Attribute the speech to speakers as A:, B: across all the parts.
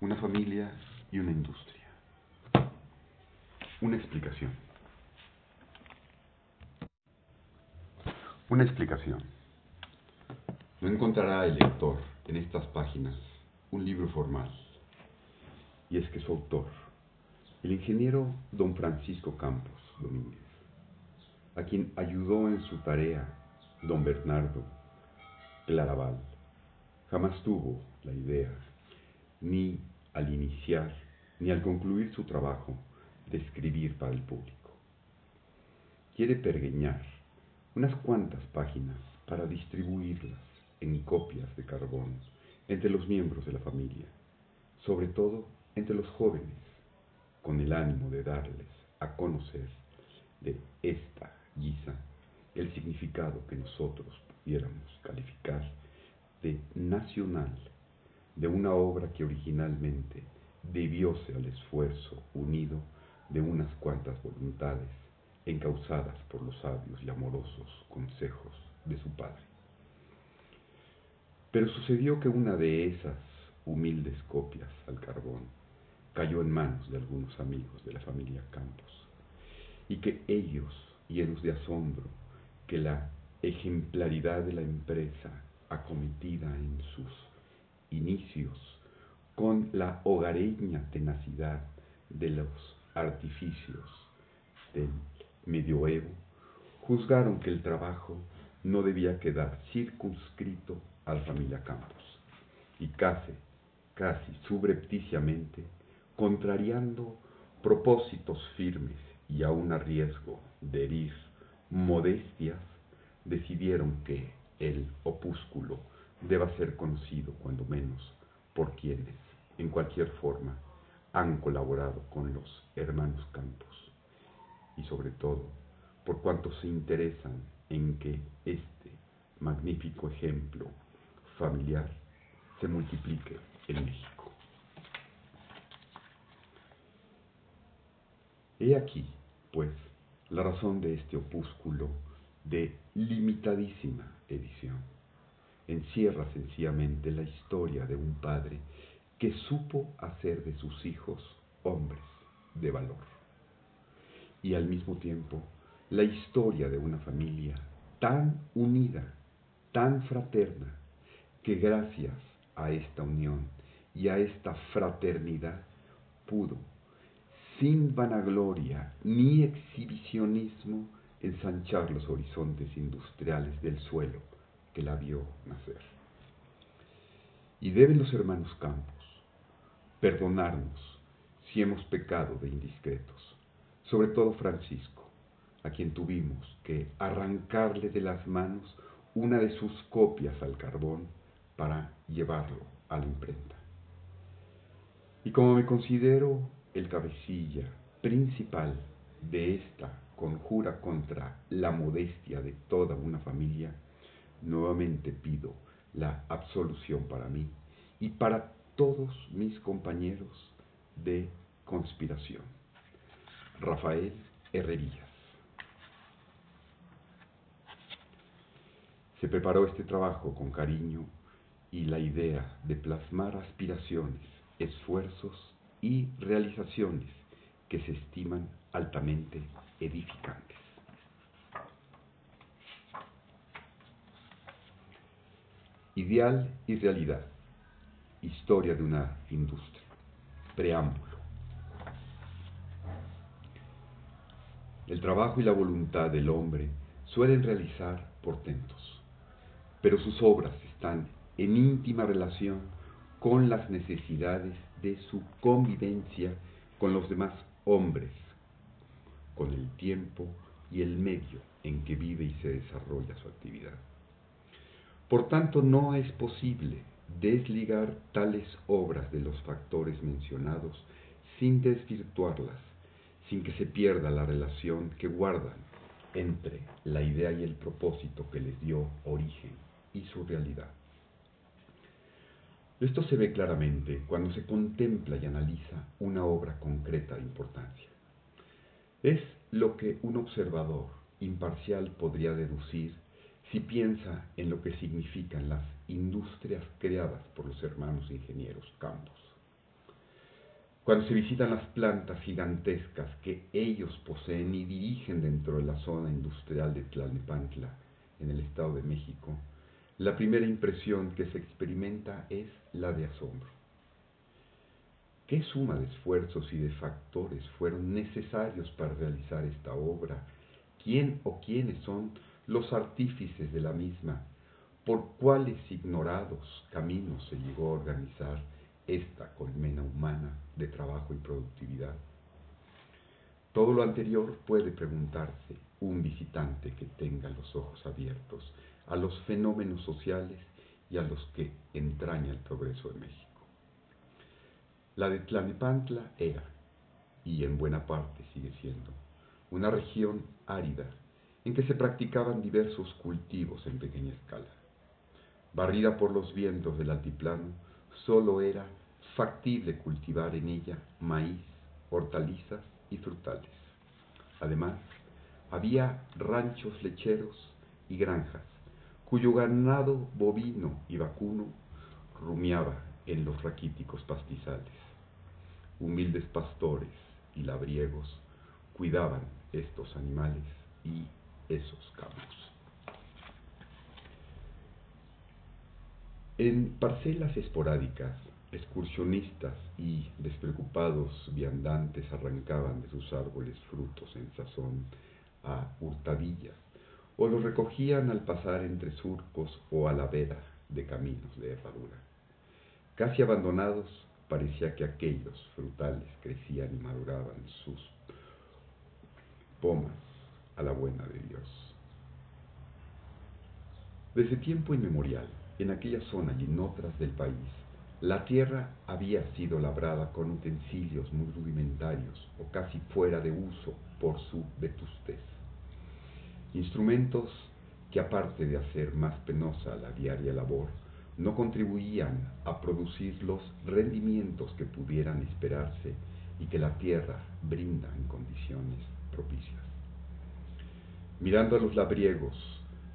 A: una familia y una industria. Una explicación. Una explicación. No encontrará el lector en estas páginas un libro formal. Y es que su autor, el ingeniero don Francisco Campos Domínguez, a quien ayudó en su tarea don Bernardo Claraval, jamás tuvo la idea, ni al iniciar, ni al concluir su trabajo, de escribir para el público. Quiere pergueñar unas cuantas páginas para distribuirlas en copias de carbón entre los miembros de la familia, sobre todo entre los jóvenes, con el ánimo de darles a conocer de esta guisa el significado que nosotros pudiéramos calificar de nacional de una obra que originalmente debióse al esfuerzo unido de unas cuantas voluntades encausadas por los sabios y amorosos consejos de su padre. Pero sucedió que una de esas humildes copias al carbón cayó en manos de algunos amigos de la familia Campos, y que ellos, llenos de asombro, que la ejemplaridad de la empresa acometida en sus inicios con la hogareña tenacidad de los artificios del medioevo, juzgaron que el trabajo no debía quedar circunscrito a la familia Campos y casi, casi subrepticiamente, contrariando propósitos firmes y aún a riesgo de herir modestias, decidieron que el opúsculo deba ser conocido, cuando menos, por quienes, en cualquier forma, han colaborado con los hermanos Campos y sobre todo por cuantos se interesan en que este magnífico ejemplo familiar se multiplique en México. He aquí, pues, la razón de este opúsculo de limitadísima edición. Encierra sencillamente la historia de un padre que supo hacer de sus hijos hombres de valor. Y al mismo tiempo, la historia de una familia tan unida, tan fraterna, que gracias a esta unión y a esta fraternidad pudo, sin vanagloria ni exhibicionismo, ensanchar los horizontes industriales del suelo que la vio nacer. Y deben los hermanos Campos perdonarnos si hemos pecado de indiscretos, sobre todo Francisco, a quien tuvimos que arrancarle de las manos una de sus copias al carbón para llevarlo a la imprenta. Y como me considero el cabecilla principal de esta conjura contra la modestia de toda una familia, nuevamente pido la absolución para mí y para todos mis compañeros de conspiración. Rafael Herrerías. Se preparó este trabajo con cariño y la idea de plasmar aspiraciones, esfuerzos y realizaciones que se estiman altamente edificantes. Ideal y realidad. Historia de una industria. Preámbulo. El trabajo y la voluntad del hombre suelen realizar portentos, pero sus obras están en íntima relación con las necesidades de su convivencia con los demás hombres, con el tiempo y el medio en que vive y se desarrolla su actividad. Por tanto, no es posible desligar tales obras de los factores mencionados sin desvirtuarlas, sin que se pierda la relación que guardan entre la idea y el propósito que les dio origen y su realidad. Esto se ve claramente cuando se contempla y analiza una obra concreta de importancia. Es lo que un observador imparcial podría deducir si piensa en lo que significan las industrias creadas por los hermanos ingenieros Campos. cuando se visitan las plantas gigantescas que ellos poseen y dirigen dentro de la zona industrial de Tlalnepantla, en el Estado de México, la primera impresión que se experimenta es la de asombro. ¿Qué suma de esfuerzos y de factores fueron necesarios para realizar esta obra? ¿Quién o quiénes son los artífices de la misma? ¿Por cuáles ignorados caminos se llegó a organizar? esta colmena humana de trabajo y productividad. Todo lo anterior puede preguntarse un visitante que tenga los ojos abiertos a los fenómenos sociales y a los que entraña el progreso de México. La de Tlanepantla era, y en buena parte sigue siendo, una región árida en que se practicaban diversos cultivos en pequeña escala. Barrida por los vientos del altiplano, solo era factible cultivar en ella maíz, hortalizas y frutales. Además, había ranchos lecheros y granjas, cuyo ganado bovino y vacuno rumiaba en los raquíticos pastizales. Humildes pastores y labriegos cuidaban estos animales y esos campos. En parcelas esporádicas excursionistas y despreocupados viandantes arrancaban de sus árboles frutos en sazón a hurtadillas, o los recogían al pasar entre surcos o a la vera de caminos de herradura. Casi abandonados, parecía que aquellos frutales crecían y maduraban sus pomas a la buena de Dios. Desde tiempo inmemorial, en aquella zona y en otras del país, la tierra había sido labrada con utensilios muy rudimentarios o casi fuera de uso por su vetustez. Instrumentos que aparte de hacer más penosa la diaria labor, no contribuían a producir los rendimientos que pudieran esperarse y que la tierra brinda en condiciones propicias. Mirando a los labriegos,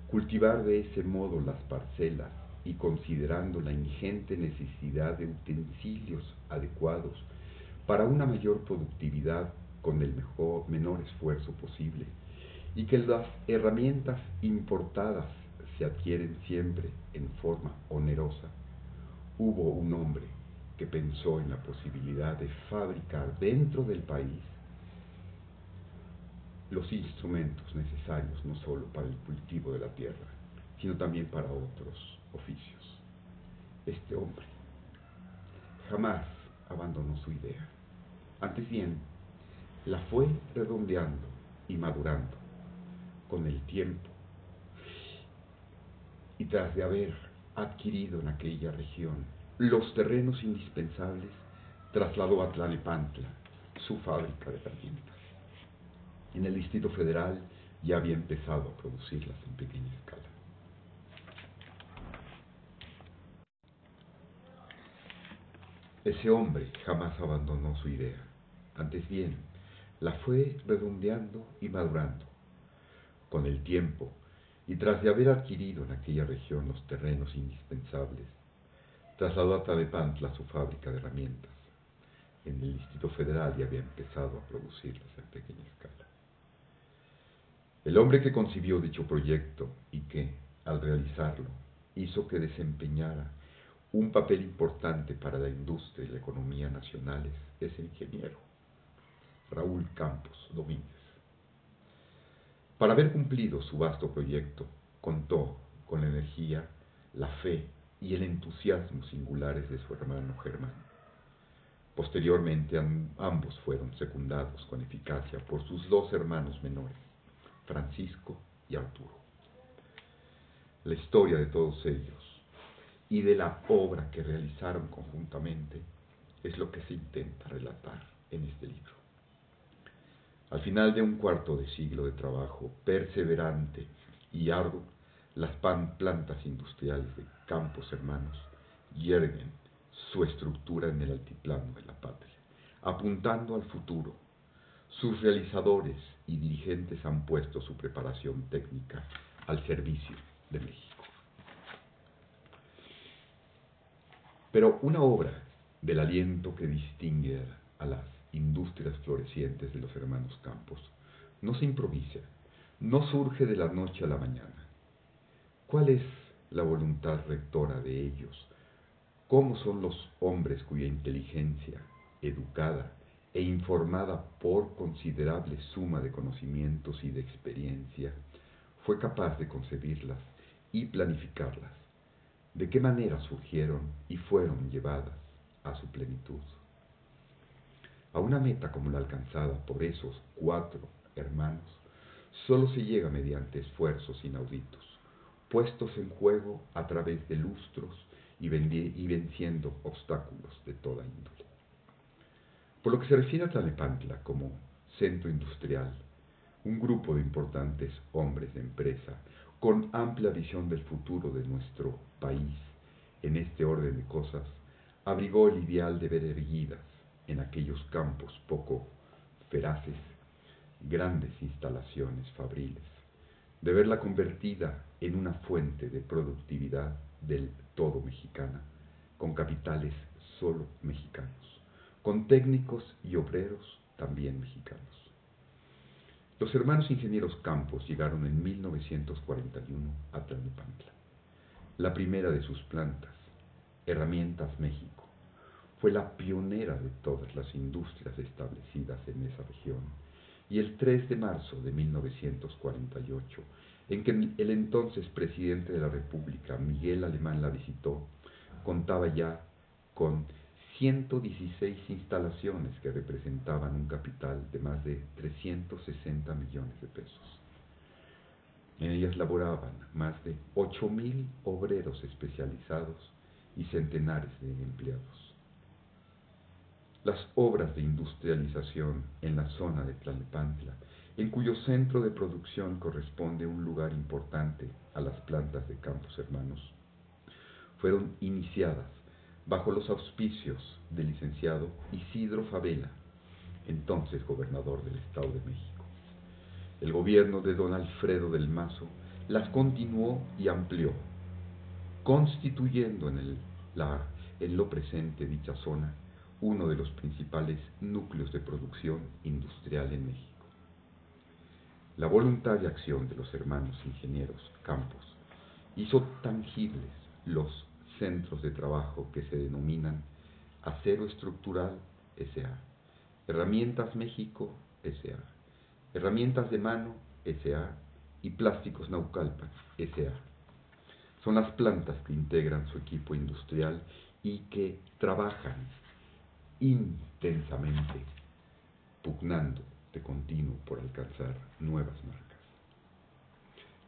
A: cultivar de ese modo las parcelas y considerando la ingente necesidad de utensilios adecuados para una mayor productividad con el mejor, menor esfuerzo posible, y que las herramientas importadas se adquieren siempre en forma onerosa, hubo un hombre que pensó en la posibilidad de fabricar dentro del país los instrumentos necesarios no solo para el cultivo de la tierra, sino también para otros oficios. Este hombre jamás abandonó su idea. Antes bien, la fue redondeando y madurando con el tiempo. Y tras de haber adquirido en aquella región los terrenos indispensables, trasladó a Tlanepantla su fábrica de herramientas. En el Distrito Federal ya había empezado a producirlas en pequeña escala. Ese hombre jamás abandonó su idea, antes bien, la fue redondeando y madurando. Con el tiempo, y tras de haber adquirido en aquella región los terrenos indispensables, trasladó a Tadepantla su fábrica de herramientas. En el Distrito Federal ya había empezado a producirlas en pequeña escala. El hombre que concibió dicho proyecto y que, al realizarlo, hizo que desempeñara un papel importante para la industria y la economía nacionales es el ingeniero Raúl Campos Domínguez. Para haber cumplido su vasto proyecto, contó con la energía, la fe y el entusiasmo singulares de su hermano Germán. Posteriormente ambos fueron secundados con eficacia por sus dos hermanos menores, Francisco y Arturo. La historia de todos ellos y de la obra que realizaron conjuntamente es lo que se intenta relatar en este libro. Al final de un cuarto de siglo de trabajo perseverante y arduo, las plantas industriales de Campos Hermanos hierven su estructura en el altiplano de la patria, apuntando al futuro. Sus realizadores y dirigentes han puesto su preparación técnica al servicio de México. Pero una obra del aliento que distingue a las industrias florecientes de los hermanos Campos no se improvisa, no surge de la noche a la mañana. ¿Cuál es la voluntad rectora de ellos? ¿Cómo son los hombres cuya inteligencia, educada e informada por considerable suma de conocimientos y de experiencia, fue capaz de concebirlas y planificarlas? ¿De qué manera surgieron y fueron llevadas a su plenitud? A una meta como la alcanzada por esos cuatro hermanos, solo se llega mediante esfuerzos inauditos, puestos en juego a través de lustros y, venciendo obstáculos de toda índole. Por lo que se refiere a Tlalnepantla como centro industrial, un grupo de importantes hombres de empresa con amplia visión del futuro de nuestro país en este orden de cosas, abrigó el ideal de ver erguidas en aquellos campos poco feraces grandes instalaciones fabriles, de verla convertida en una fuente de productividad del todo mexicana, con capitales solo mexicanos, con técnicos y obreros también mexicanos. Los hermanos ingenieros Campos llegaron en 1941 a Tlalnepantla. La primera de sus plantas, Herramientas México, fue la pionera de todas las industrias establecidas en esa región y el 3 de marzo de 1948, en que el entonces presidente de la República, Miguel Alemán, la visitó, contaba ya con 116 instalaciones que representaban un capital de más de 360 millones de pesos. En ellas laboraban más de 8.000 obreros especializados y centenares de empleados las obras de industrialización en la zona de Tlalnepantla, en cuyo centro de producción corresponde un lugar importante a las plantas de Campos Hermanos, fueron iniciadas bajo los auspicios del licenciado Isidro Favela, entonces gobernador del Estado de México. El gobierno de don Alfredo del Mazo las continuó y amplió, constituyendo en, el, la, en lo presente dicha zona uno de los principales núcleos de producción industrial en México. La voluntad de acción de los hermanos ingenieros Campos hizo tangibles los centros de trabajo que se denominan Acero Estructural SA, Herramientas México SA, Herramientas de Mano SA y Plásticos Naucalpan SA. Son las plantas que integran su equipo industrial y que trabajan intensamente, pugnando de continuo por alcanzar nuevas marcas.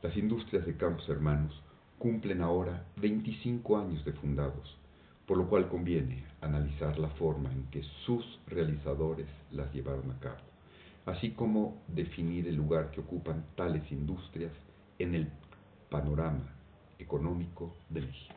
A: Las industrias de Campos Hermanos cumplen ahora 25 años de fundados, por lo cual conviene analizar la forma en que sus realizadores las llevaron a cabo, así como definir el lugar que ocupan tales industrias en el panorama económico de México.